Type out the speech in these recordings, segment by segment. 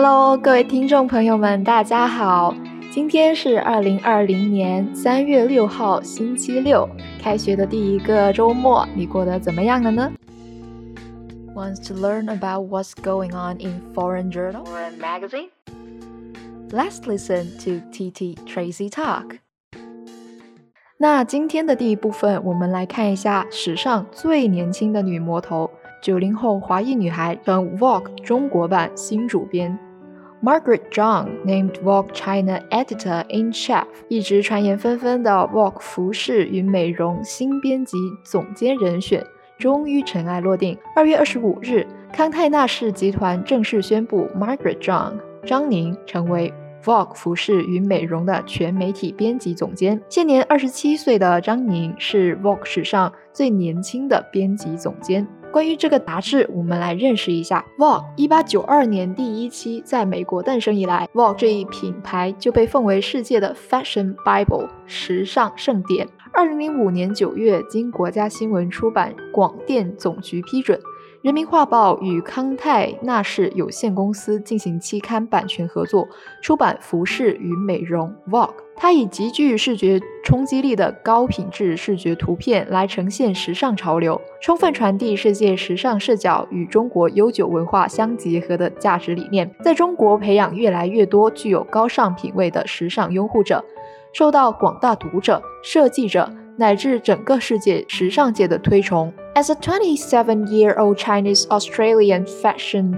Hello，各位听众朋友们，大家好。今天是二零二零年三月六号，星期六，开学的第一个周末，你过得怎么样了呢？Wants to learn about what's going on in foreign journal or magazine? Let's listen to TT Tracy talk. 那今天的第一部分，我们来看一下史上最年轻的女魔头。九零后华裔女孩本 Vogue 中国版新主编 Margaret Zhang named Vogue China editor-in-chief，一直传言纷纷的 Vogue 服饰与美容新编辑总监人选终于尘埃落定。二月二十五日，康泰纳仕集团正式宣布 Margaret Zhang 张宁成为 Vogue 服饰与美容的全媒体编辑总监。现年二十七岁的张宁是 Vogue 史上最年轻的编辑总监。关于这个杂志，我们来认识一下。Vogue 一八九二年第一期在美国诞生以来，Vogue 这一品牌就被奉为世界的 Fashion Bible 时尚圣典。二零零五年九月，经国家新闻出版广电总局批准。人民画报与康泰纳仕有限公司进行期刊版权合作，出版服饰与美容 Vogue。它以极具视觉冲击力的高品质视觉图片来呈现时尚潮流，充分传递世界时尚视角与中国悠久文化相结合的价值理念，在中国培养越来越多具有高尚品味的时尚拥护者，受到广大读者、设计者乃至整个世界时尚界的推崇。As a 27-year-old Chinese Australian fashion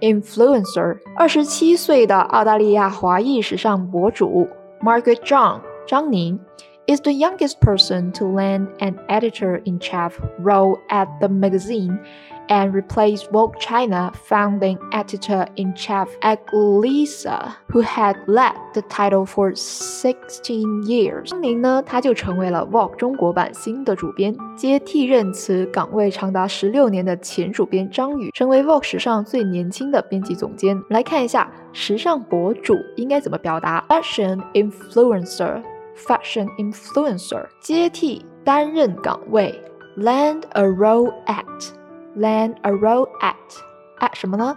influencer，二十七岁的澳大利亚华裔时尚博主 Margaret Zhang 张宁 is the youngest person to land an editor-in-chief role at the magazine and replaced Vogue China founding editor-in-chief Aglisa, who had led the title for 16 years。张宁呢，他就成为了 Vogue 中国版新的主编，接替任此岗位长达十六年的前主编张宇，成为 Vogue 史上最年轻的编辑总监。来看一下 时尚博主应该怎么表达：fashion influencer，fashion influencer，接替担任岗位，land a role at。land a role at at 什么呢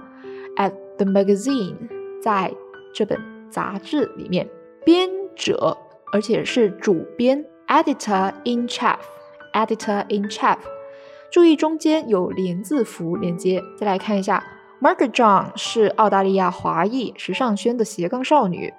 ？at the magazine，在这本杂志里面，编者，而且是主编，editor in chief，editor in chief。注意中间有连字符连接。再来看一下，Margaret John 是澳大利亚华裔时尚圈的斜杠少女，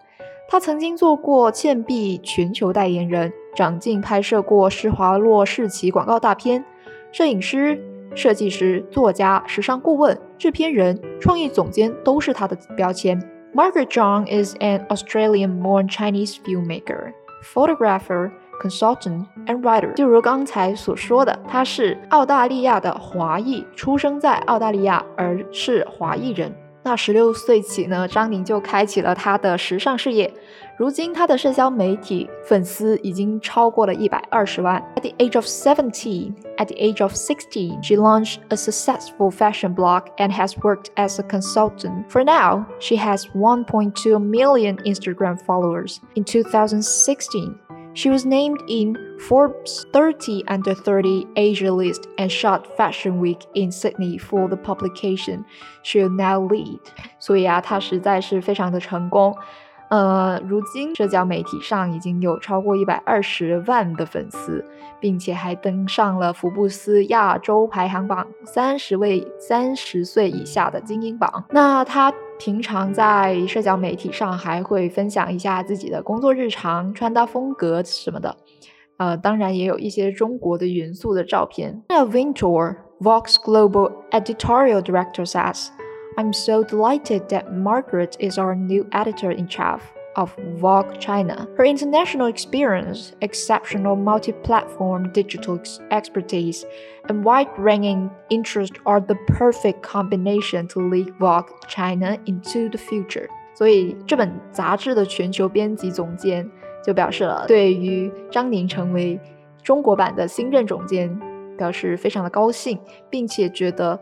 她曾经做过倩碧全球代言人，长镜拍摄过施华洛世奇广告大片，摄影师。设计师、作家、时尚顾问、制片人、创意总监都是她的标签。Margaret John is an Australian-born Chinese filmmaker, photographer, consultant, and writer。就如刚才所说的，他是澳大利亚的华裔，出生在澳大利亚，而是华裔人。那十六岁起呢，张宁就开启了他的时尚事业。如今，他的社交媒体粉丝已经超过了一百二十万。At the age of seventeen, at the age of sixteen, she launched a successful fashion blog and has worked as a consultant. For now, she has 1.2 million Instagram followers. In 2016, she was named in Forbes 30 under 30 Asia list and shot Fashion Week in Sydney for the publication she'll now lead. 所以啊，她实在是非常的成功。 呃，如今社交媒体上已经有超过一百二十万的粉丝，并且还登上了福布斯亚洲排行榜三十位三十岁以下的精英榜。那他平常在社交媒体上还会分享一下自己的工作日常、穿搭风格什么的。呃，当然也有一些中国的元素的照片。那 Vintor Vox Global Editorial Director says. I'm so delighted that Margaret is our new editor in chief of Vogue China. Her international experience, exceptional multi platform digital expertise, and wide ranging interest are the perfect combination to lead Vogue China into the future. 所以这本杂志的全球编辑总监就表示了对于张宁成为中国版的新任总监表示非常的高兴，并且觉得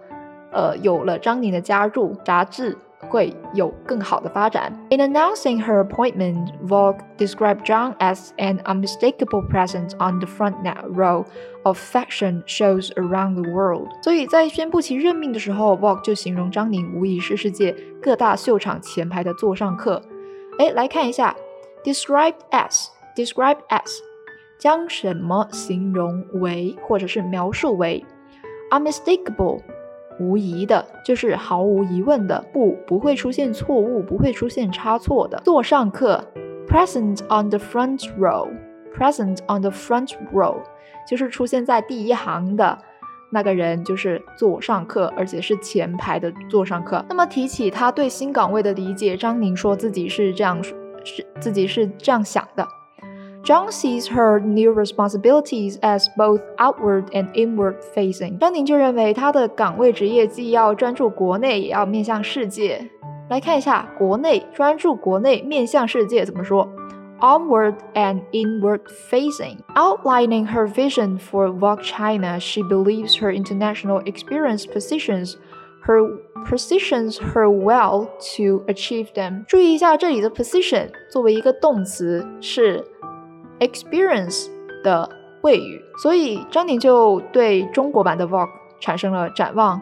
呃，有了张宁的加入，杂志 会有更好的发展。In announcing her appointment, Vogue described Zhang as an unmistakable presence on the front row of fashion shows around the world。所以在宣布其任命的时候，Vogue 就形容张宁无疑是世界各大秀场前排的座上客。哎，来看一下，described as，described as，将什么形容为或者是描述为 unmistakable。 无疑的，就是毫无疑问的，不不会出现错误，不会出现差错的。座上客，present on the front row，present on the front row，就是出现在第一行的那个人，就是座上客，而且是前排的座上客。那么提起他对新岗位的理解，张宁说自己是这样，是自己是这样想的。Zhang sees her new responsibilities as both outward and inward facing。张宁就认为他的岗位职业既要专注国内，也要面向世界。来看一下，国内专注国内，面向世界怎么说？Onward and inward facing. Outlining her vision for Vogue China, she believes her international experience positions her positions her well to achieve them. 注意一下这里的 position 作为一个动词是。 Experience 的谓语，所以张宁就对中国版的 Vogue 产生了展望。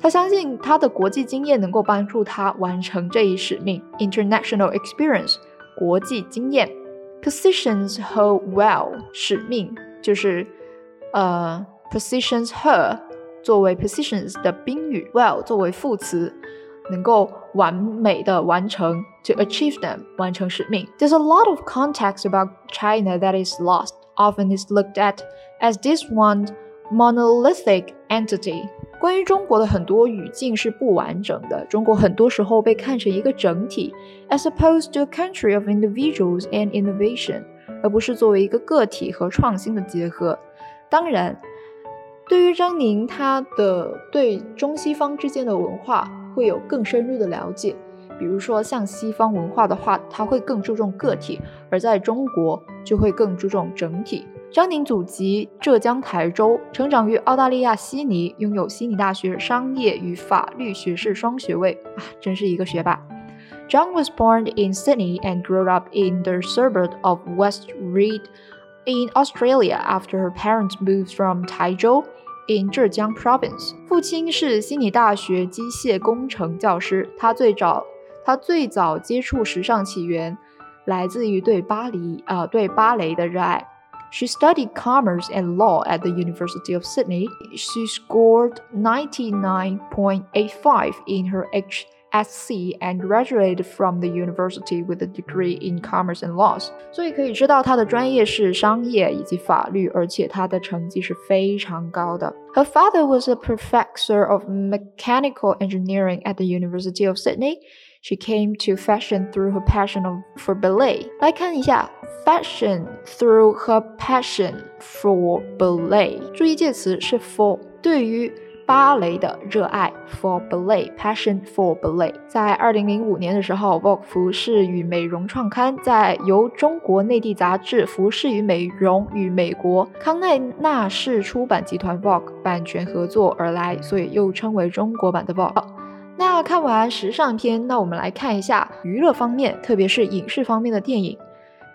他相信他的国际经验能够帮助他完成这一使命。International experience，国际经验。Positions her well，使命就是呃 positions her 作为 positions 的宾语，well 作为副词。能够完美的完成 to achieve them 完成使命。There's a lot of context about China that is lost. Often is looked at as this one monolithic entity. 关于中国的很多语境是不完整的，中国很多时候被看成一个整体，as opposed to a country of individuals and innovation，而不是作为一个个体和创新的结合。当然，对于张宁，他的对中西方之间的文化会有更深入的了解， 比如说像西方文化的话，它会更注重个体，而在中国就会更注重整体。张宁祖籍浙江台州，成长于澳大利亚悉尼，拥有悉尼大学商业与法律学士双学位啊，真是一个学霸。Zhang was born in Sydney and grew up in the suburb of West Ryde in Australia after her parents moved from Taizhou. in 浙江 Province，父亲是悉尼大学机械工程教师。他最早，他最早接触时尚起源来自于对巴黎啊、呃、对芭蕾的热爱。She studied commerce and law at the University of Sydney. She scored 99.85 in her H SC and graduated from the university with a degree in commerce and laws。所以可以知道他的专业是商业以及法律，而且他的成绩是非常高的。Her father was a professor of mechanical engineering at the University of Sydney. She came to fashion through her passion for ballet. 来看一下 fashion through her passion for ballet。注意介词是 for，对于芭蕾的热爱，for ballet，passion for ballet。在二零零五年的时候，Vogue 服饰与美容创刊在由中国内地杂志《服饰与美容》与美国康奈纳氏出版集团 Vogue 版权合作而来，所以又称为中国版的 Vogue。那看完时尚片，那我们来看一下娱乐方面，特别是影视方面的电影。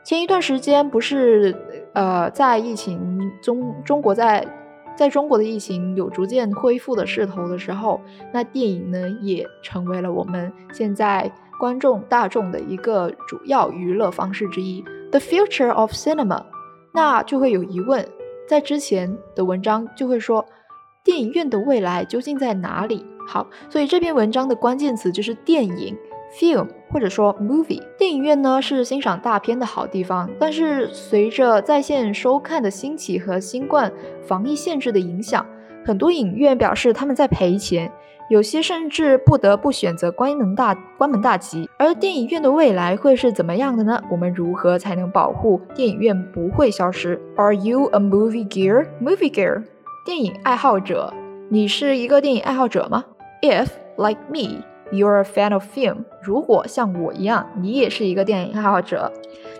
前一段时间不是呃，在疫情中，中国在。在中国的疫情有逐渐恢复的势头的时候，那电影呢也成为了我们现在观众大众的一个主要娱乐方式之一。The future of cinema，那就会有疑问，在之前的文章就会说，电影院的未来究竟在哪里？好，所以这篇文章的关键词就是电影。Film 或者说 movie，电影院呢是欣赏大片的好地方，但是随着在线收看的兴起和新冠防疫限制的影响，很多影院表示他们在赔钱，有些甚至不得不选择关门大关门大吉。而电影院的未来会是怎么样的呢？我们如何才能保护电影院不会消失？Are you a movie gear? Movie gear，电影爱好者，你是一个电影爱好者吗 ？If like me。You're a fan of film。如果像我一样，你也是一个电影爱好者，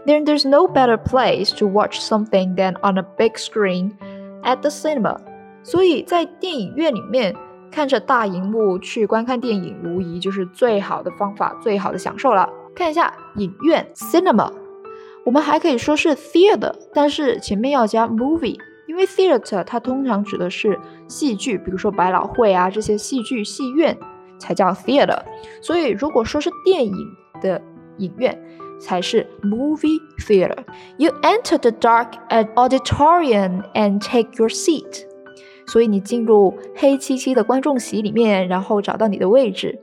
then there's no better place to watch something than on a big screen at the cinema。所以在电影院里面 看着大荧幕去观看电影，无疑就是最好的方法，最好的享受了。看一下影院 （cinema），我们还可以说是 theater，但是前面要加 movie，因 因为 theater 它通常指的是戏剧，比如说百老汇啊这些戏剧戏院才叫 theater。所以如果说是电影的影院，才是 movie theater。You enter the dark auditorium and take your seat。所以你进入黑漆漆的观众席里面，然后找到你的位置。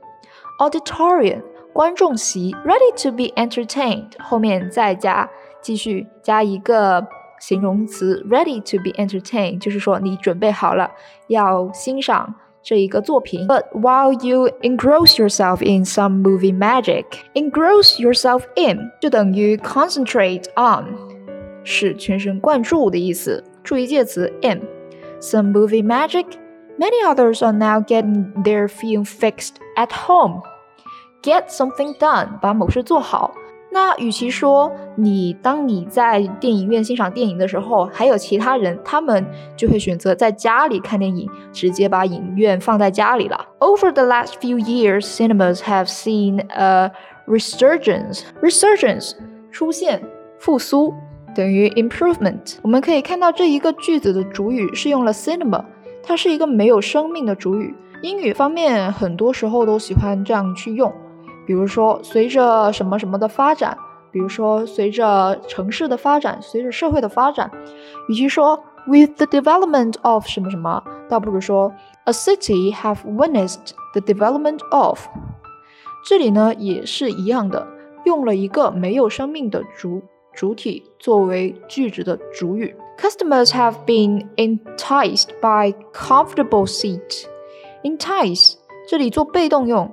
Auditorium 观众席，ready to be entertained 后面再加继续加一个形容词，ready to be entertained，就是说你准备好了要欣赏这一个作品。But while you engross yourself in some movie magic，engross yourself in 就等于 concentrate on，是全神贯注的意思。注意介词 in。some movie magic, many others are now getting their film fixed at home. Get something done，把某事做好。 那与其说你当你在电影院欣赏电影的时候，还有其他人，他们就会选择在家里看电影，直接把影院放在家里了。Over the last few years, cinemas have seen a resurgence. Resurgence 出现复苏。等于 improvement。我们可以看到这一个句子的主语是用了 cinema，它是一个没有生命的主语。英语方面很多时候都喜欢这样去用，比如说随着什么什么的发展，比如说随着城市的发展，随着社会的发展。与其说 with the development of 什么什么，倒不如说 a city have witnessed the development of。这里呢也是一样的，用了一个没有生命的主。主体作为句子的主语。Customers have been enticed by comfortable seat. Entice 这里做被动用，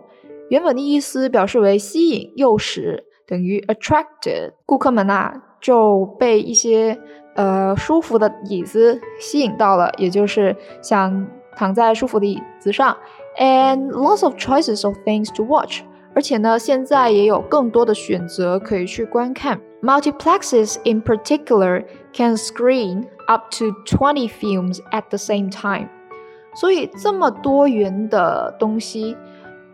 原本的意思表示为吸引、诱使，等于 attracted。顾客们呐就被一些呃舒服的椅子吸引到了，也就是想躺在舒服的椅子上。And lots of choices of things to watch. 而且呢，现在也有更多的选择可以去观看。Multiplexes in particular can screen up to twenty films at the same time。所以这么多元的东西，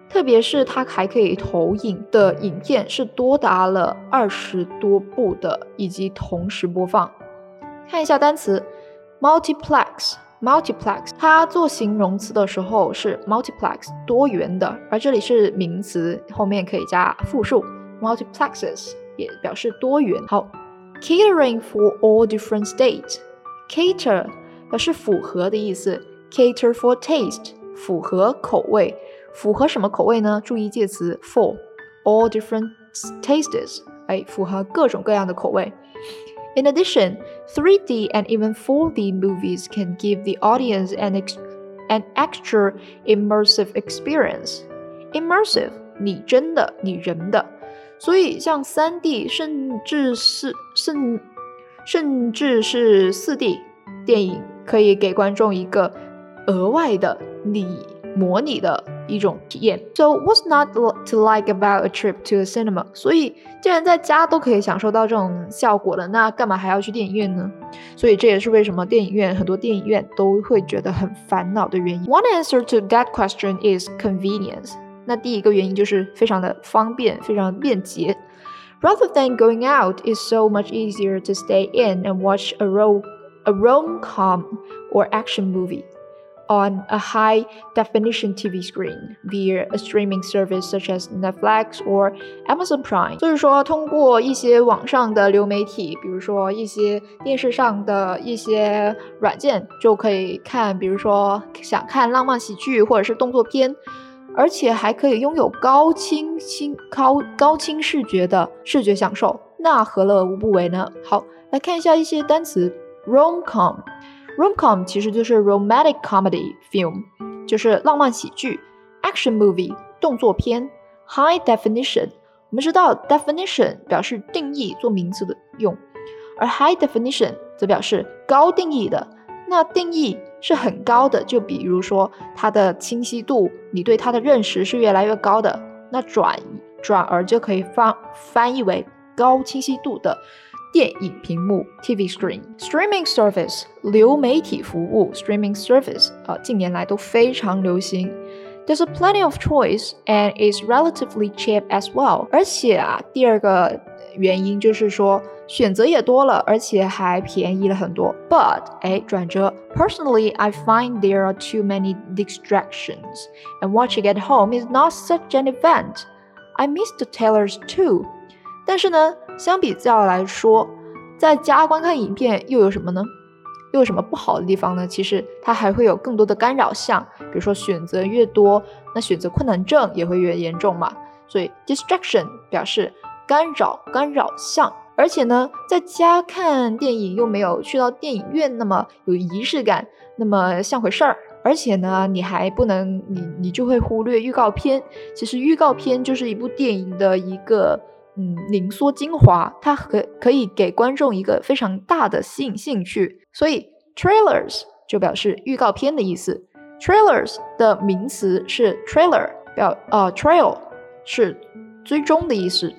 特别是它还可以投影的影片是多达了二十多部的，以及同时播放。看一下单词，multiplex。multiplex，它做形容词的时候是 multiplex 多元的，而这里是名词，后面可以加复数 multiplexes 也表示多元。好，catering for all different states，cater 表示符合的意思，cater for taste 符合口味，符合什么口味呢？注意介词 for all different tastes，哎，符合各种各样的口味。In addition, 3D and even 4D movies can give the audience an, ex an extra immersive experience. Immersive，拟真的、拟人的。所以像 3D 甚至是甚甚至是 4D 电影，可以给观众一个额外的拟模拟的 一种体验。So what's not to like about a trip to a cinema？所以既然在家都可以享受到这种效果了，那干嘛还要去电影院呢？所以这也是为什么电影院很多电影院都会觉得很烦恼的原因。One answer to that question is convenience。那第一个原因就是非常的方便，非常便捷。Rather than going out, it's so much easier to stay in and watch a rom a rom-com or action movie On a high definition TV screen via a streaming service such as Netflix or Amazon Prime。所以说，通过一些网上的流媒体，比如说一些电视上的一些软件，就可以看，比如说想看浪漫喜剧或者是动作片，而且还可以拥有高清清高高清视觉的视觉享受，那何乐而不为呢？好，来看一下一些单词，rom-com。Rom-com 其实就是 romantic comedy film，就是浪漫喜剧；action movie 动作片；high definition 我们知道 definition 表示定义做名词的用，而 high definition 则表示高定义的。那定义是很高的，就比如说它的清晰度，你对它的认识是越来越高的，那转转而就可以翻翻译为高清晰度的电影屏幕 （TV screen）。Streaming service 流媒体服务 （streaming service） 啊，近年来都非常流行。There's a plenty of choice and is relatively cheap as well。而且啊，第二个原因就是说选择也多了，而且还便宜了很多。But 哎，转折，Personally, I find there are too many distractions, and watching at home is not such an event. I miss the trailers too. 但是呢， 相比较来说，在家观看影片又有什么呢？又有什么不好的地方呢？其实它还会有更多的干扰项，比如说选择越多，那选择困难症也会越严重嘛。所以 distraction 表示干扰、干扰项。而且呢，在家看电影又没有去到电影院那么有仪式感，那么像回事儿。而且呢，你还不能，你你就会忽略预告片。其实预告片就是一部电影的一个嗯凝缩精华，它可可以给观众一个非常大的吸引兴趣。所以 trailers 就表示预告片的意思。trailers 的名词是 trailer，表呃 trail 是追踪的意思，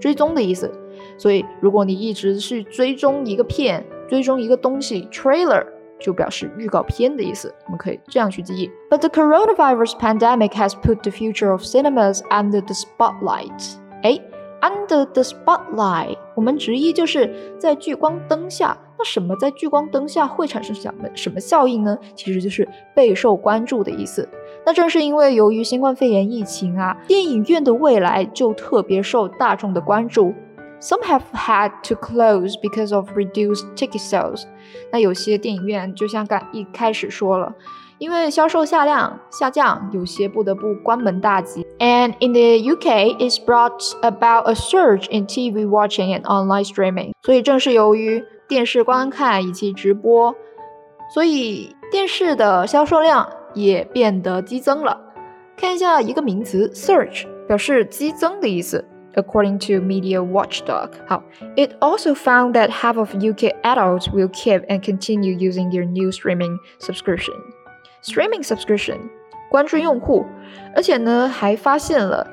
追踪的意思。所以如果你一直去追踪一个片，追踪一个东西，trailer 就表示预告片的意思。我们可以这样去记忆。But the coronavirus pandemic has put the future of cinemas under the spotlight。哎 ，under the spotlight，我们直译就是在聚光灯下。那什么在聚光灯下会产生什么什么效应呢？其实就是备受关注的意思。那正是因为由于新冠肺炎疫情啊，电影院的未来就特别受大众的关注。Some have had to close because of reduced ticket sales。那有些电影院就像刚一开始说了，因为销售下降下降，有些不得不关门大吉。And in the UK, it's brought about a surge in TV watching and online streaming。所以正是由于电视观看以及直播，所以电视的销售量也变得激增了。看一下一个名词，surge，表示激增的意思。According to Media Watchdog，好，it also found that half of UK adults will keep and continue using their new streaming subscription. Streaming subscription， 关注用户，而且呢还发现了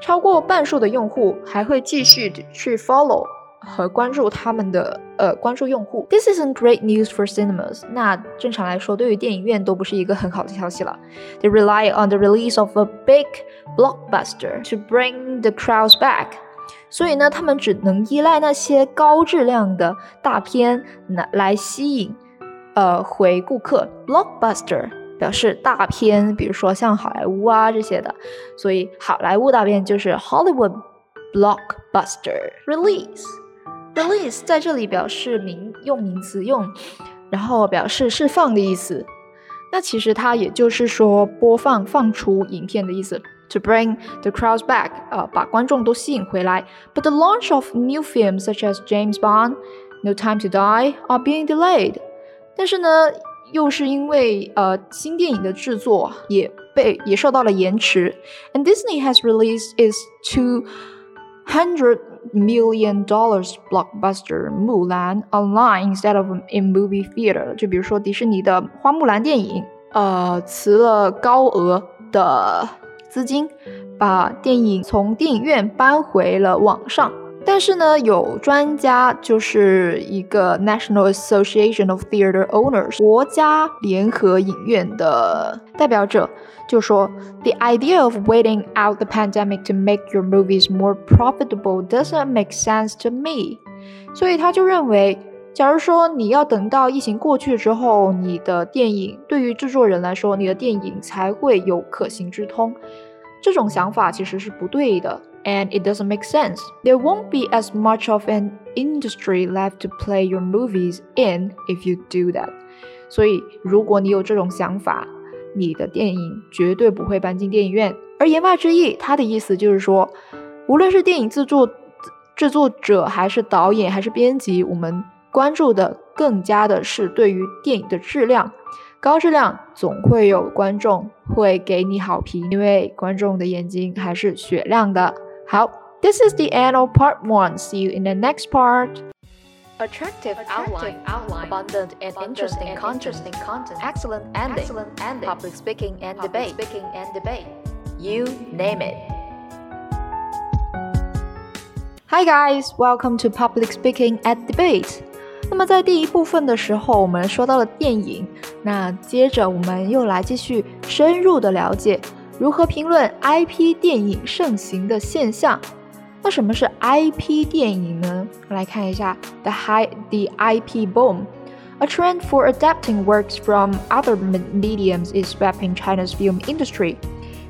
超过半数的用户还会继续去 follow。和关注他们的呃关注用户。This isn't great news for cinemas。那正常来说，对于电影院都不是一个很好的消息了。They rely on the release of a big blockbuster to bring the crowds back。所以呢，他们只能依赖那些高质量的大片来来吸引呃回顾客。Blockbuster 表示大片，比如说像好莱坞啊这些的。所以好莱坞大片就是 Hollywood blockbuster release。Release 在这里表示名用名词用，然后表示释放的意思。那其实它也就是说播放、放出影片的意思。To bring the crowds back，呃，把观众都吸引回来。But the launch of new films such as James Bond, No Time to Die are being delayed。但是呢， 又是因为呃新电影的制作也被也受到了延迟。And Disney has released its two hundred million dollars blockbuster Mulan online instead of in movie theater。就比如说迪士尼的花木兰电影，呃，辞了高额的资金，把电影从电影院搬回了网上。但是呢，有专家就是一个 National Association of Theater Owners 国家联合影院的代表者就说，The idea of waiting out the pandemic to make your movies more profitable doesn't make sense to me。所以他就认为，假如说你要等到疫情过去之后，你的电影对于制作人来说，你的电影才会有可行之通，这种想法其实是不对的。And it doesn't make sense. There won't be as much of an industry left to play your movies in if you do that. 所以，如果你有这种想法，你的电影绝对不会搬进电影院。而言外之意，他的意思就是说，无论是电影制作制作者，还是导演，还是编辑，我们关注的更加的是对于电影的质量。高质量总会有观众会给你好评，因为观众的眼睛还是雪亮的。好，This is the end of part one. See you in the next part. Attractive, outline, outline, abundant and interesting, and content, interesting content, excellent ending, excellent ending, public speaking and public debate, speaking and debate. You name it. Hi guys, welcome to Public Speaking at Debate. 那么在第一部分的时候，我们说到了电影，那接着我们又来继续深入的了解 如何评论 IP 电影盛行的现象。那什么是 IP 电影呢？来看一下 The High the IP Boom. A trend for adapting works from other mediums is sweeping China's film industry.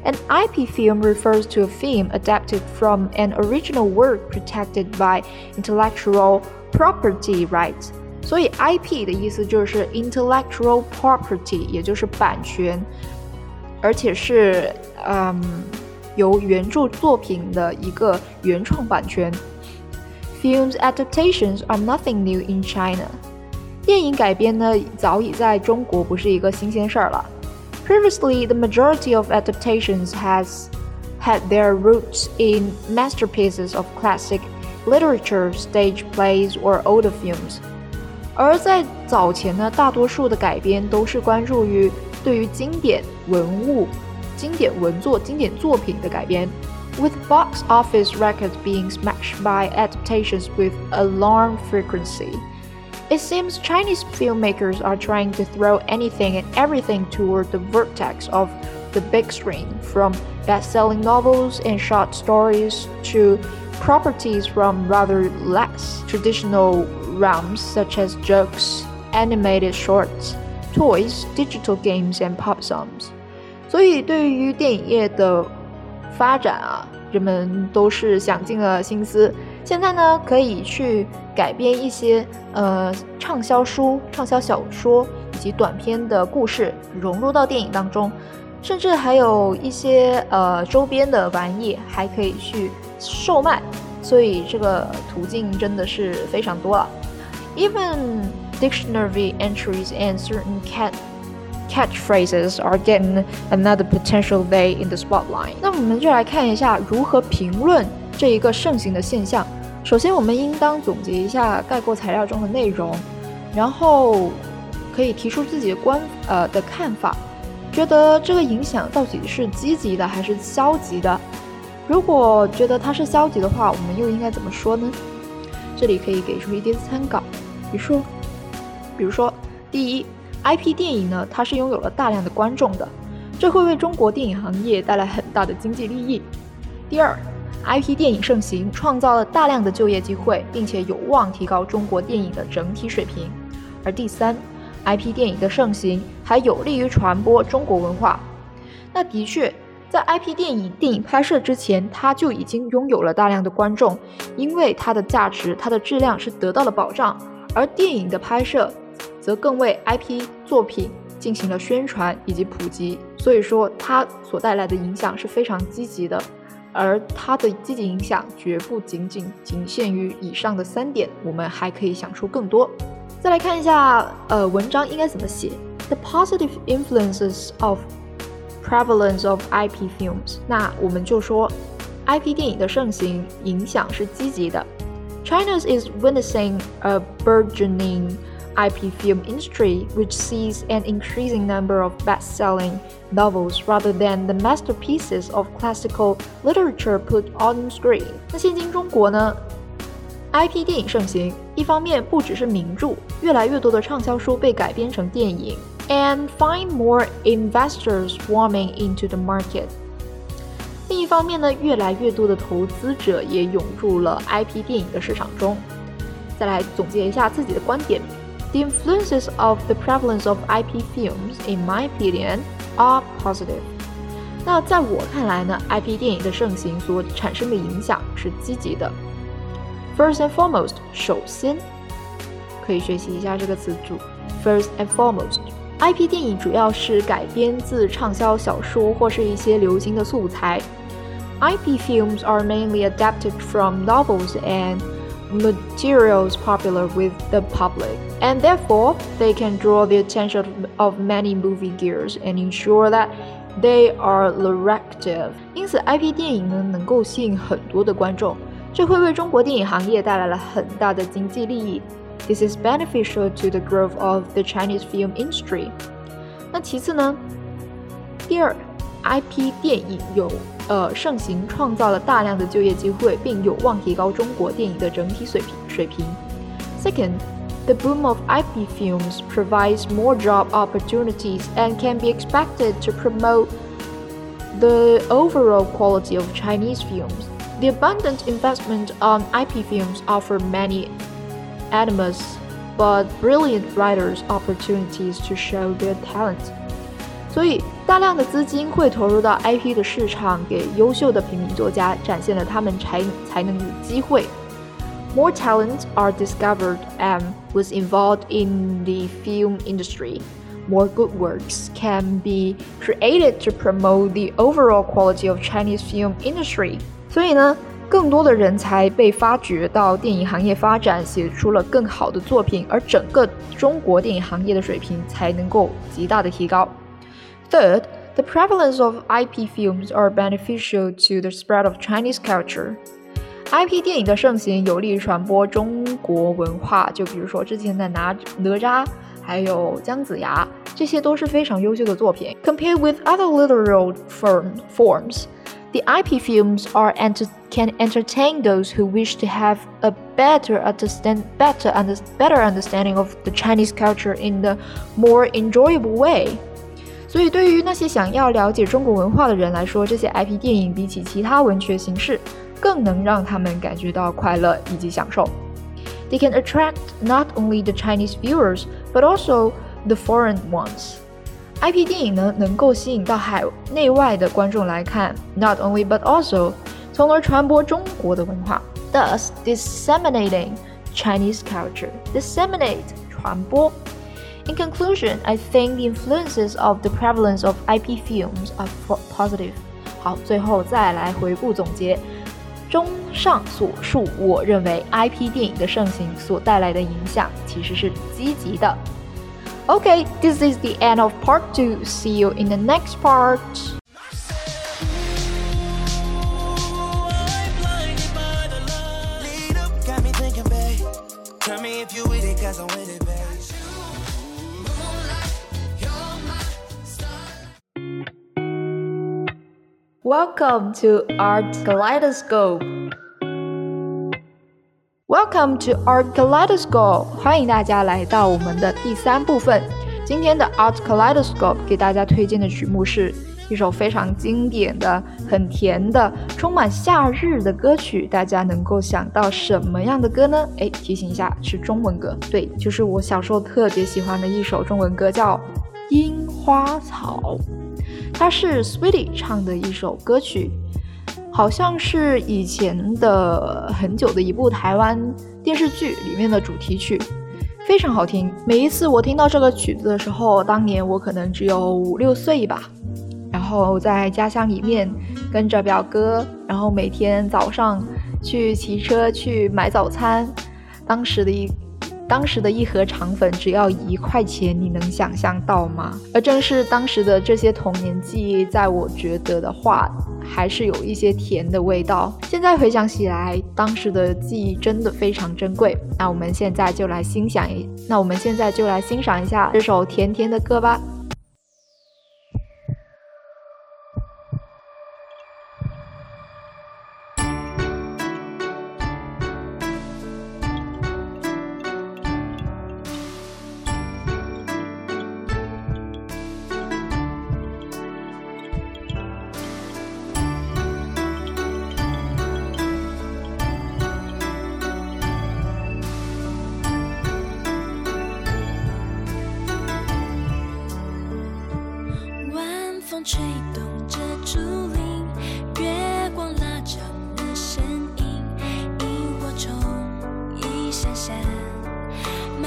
An IP film refers to a film adapted from an original work protected by intellectual property rights. 所以 IP 的意思就是 intellectual property，也就是版权， 而且是嗯由原着作品的一个原创版权。Films adaptations are nothing new in China. 电影改编呢，早已在中国不是一个新鲜事儿了。Previously, the majority of adaptations has had their roots in masterpieces of classic literature, stage plays, or older films. 而在早前呢，大多数的改编都是关注于 对于经典文物、经典文作、经典作品的改编，with box office records being smashed by adaptations with alarm frequency. It seems Chinese filmmakers are trying to throw anything and everything toward the vortex of the big screen, from best selling novels and short stories to properties from rather less traditional realms such as jokes, animated shorts, Toys, digital games, and pop songs. 所以，对于电影业的发展啊，人们都是想尽了心思。现在呢，可以去改编一些呃畅销书、畅销小说以及短篇的故事，融入到电影当中，甚至还有一些呃周边的玩意还可以去售卖，所以这个途径真的是非常多了。Even dictionary entries and certain cat catchphrases are getting another potential day in the spotlight。那我们就来看一下如何评论这一个盛行的现象。首先，我们应当总结一下概括材料中的内容，然后可以提出自己的观呃的看法，觉得这个影响到底是积极的还是消极的？如果觉得它是消极的话，我们又应该怎么说呢？这里可以给出一点参考，比如说，比如说，第一，IP 电影呢，它是拥有了大量的观众的，这会为中国电影行业带来很大的经济利益。第二。IP 电影盛行，创造了大量的就业机会，并且有望提高中国电影的整体水平。而第三，IP 电影的盛行还有利于传播中国文化。那的确，在 IP 电影电影拍摄之前，它就已经拥有了大量的观众，因为它的价值、它的质量是得到了保障。而电影的拍摄，则更为 IP 作品进行了宣传以及普及。所以说，它所带来的影响是非常积极的。而它的积极影响绝不仅仅仅限于以上的三点，我们还可以想出更多。再来看一下，呃，文章应该怎么写？The positive influences of prevalence of IP films。那我们就说，IP 电影的盛行影响是积极的。China's is witnessing a burgeoning IP film industry, which sees an increasing number of best-selling novels rather than the masterpieces of classical literature put on screen。那现今中国呢？IP 电影盛行，一方面不只是名着，越来越多的畅销书被改编成电影，and find more investors swarming into the market。另一方面呢，越来越多的投资者也涌入了 IP 电影的市场中。再来总结一下自己的观点。 The influences of the prevalence of IP films, in my opinion, are positive. 那在我看来呢，IP 电影的盛行所产生的影响是积极的。First and foremost，首先可以学习一下这个词组。First and foremost，IP 电影主要是改编自畅销小说或是一些流行的素材。IP films are mainly adapted from novels and materials popular with the public, and therefore they can draw the attention of many movie gears and ensure that they are lucrative. 因此，IP 电影呢能够吸引很多的观众，这会为中国电影行业带来了很大的经济利益。This is beneficial to the growth of the Chinese film industry. 那其次呢，第二 IP 电影有 呃盛行，创造了大量的就业机会，并有望提高中国电影的整体水平水平。Second, the boom of IP films provides more job opportunities and can be expected to promote the overall quality of Chinese films. The abundant investment on IP films offer many animus but brilliant writers opportunities to show their talent. 所以， 大量的资金会投入到 IP 的市场，给优秀的平民作家展现了他们才才能的机会。More talents are discovered and was involved in the film industry. More good works can be created to promote the overall quality of Chinese film industry. 所以呢，更多的人才被发掘到电影行业发展，写出了更好的作品，而整个中国电影行业的水平才能够极大的提高。 Third, the prevalence of IP films are beneficial to the spread of Chinese culture. IP 电影的盛行有利于传播中国文化，就比如说之前的哪哪吒，还有姜子牙，这些都是非常优秀的作品。Compared with other literal form, forms, the IP films are enter can entertain those who wish to have a better understand better under, better understanding of the Chinese culture in a more enjoyable way. 所以，对于那些想要了解中国文化的人来说，这些 IP 电影比起其他文学形式，更能让他们感觉到快乐以及享受。They can attract not only the Chinese viewers but also the foreign ones. IP 电影呢，能够吸引到海内外的观众来看，not only but also，从而传播中国的文化，thus disseminating Chinese culture. Disseminate 传播。 In conclusion, I think the influences of the prevalence of IP films are positive. 好，最后再来回顾总结。综上所述，我认为 IP 电影的盛行所带来的影响其实是积极的。Okay, this is the end of part two. See you in the next part. Welcome to Art Kaleidoscope. Welcome to Art Kaleidoscope. 欢迎大家来到我们的第三部分。今天的 Art Kaleidoscope 给大家推荐的曲目是一首非常经典的、很甜的、充满夏日的歌曲。大家能够想到什么样的歌呢？哎，提醒一下，是中文歌。对，就是我小时候特别喜欢的一首中文歌，叫《樱花草》。它是 Sweetie 唱的一首歌曲，好像是以前的很久的一部台湾电视剧里面的主题曲，非常好听。每一次我听到这个曲子的时候，当年我可能只有五六岁吧，然后在家乡里面跟着表哥，然后每天早上去骑车去买早餐，当时的一。当时的一盒肠粉只要一块钱，你能想象到吗？而正是当时的这些童年记忆，在我觉得的话，还是有一些甜的味道。现在回想起来，当时的记忆真的非常珍贵。那我们现在就来欣赏一，那我们现在就来欣赏一下这首甜甜的歌吧。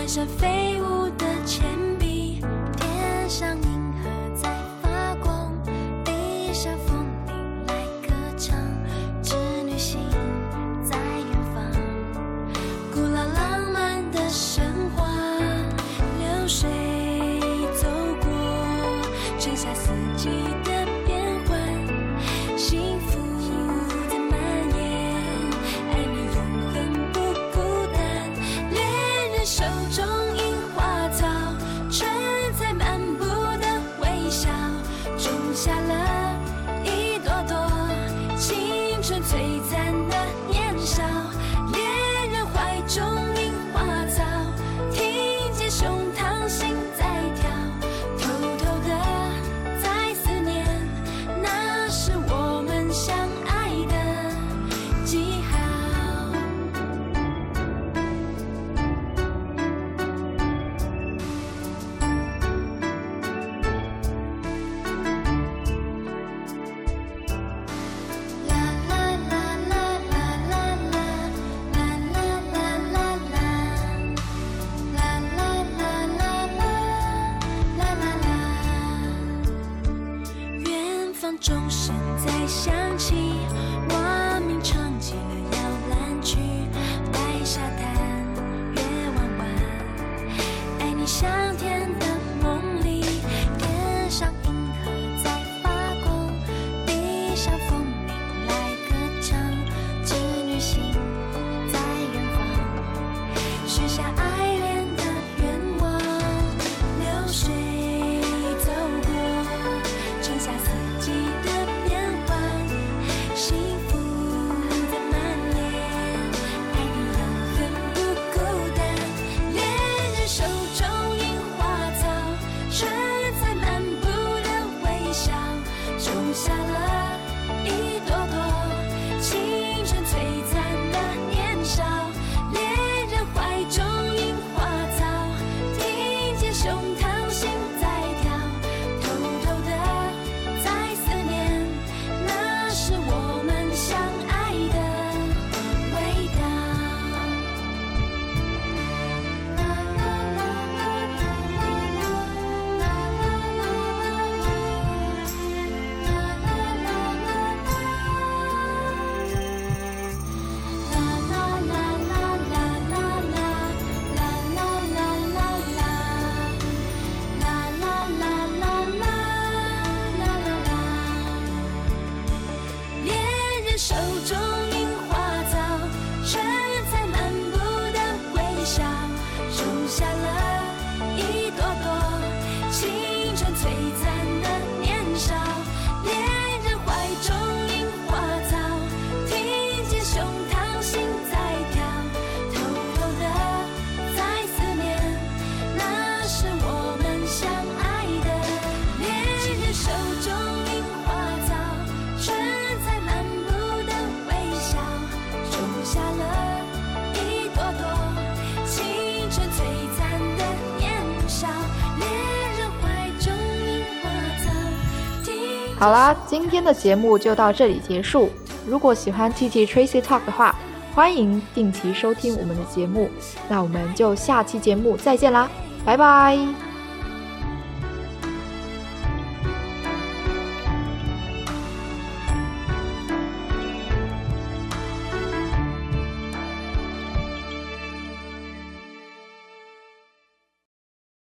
满山飞舞的铅下了一好啦，今天的节目就到这里结束。如果喜欢 T T Tracy Talk 的话，欢迎定期收听我们的节目。那我们就下期节目再见啦，拜拜。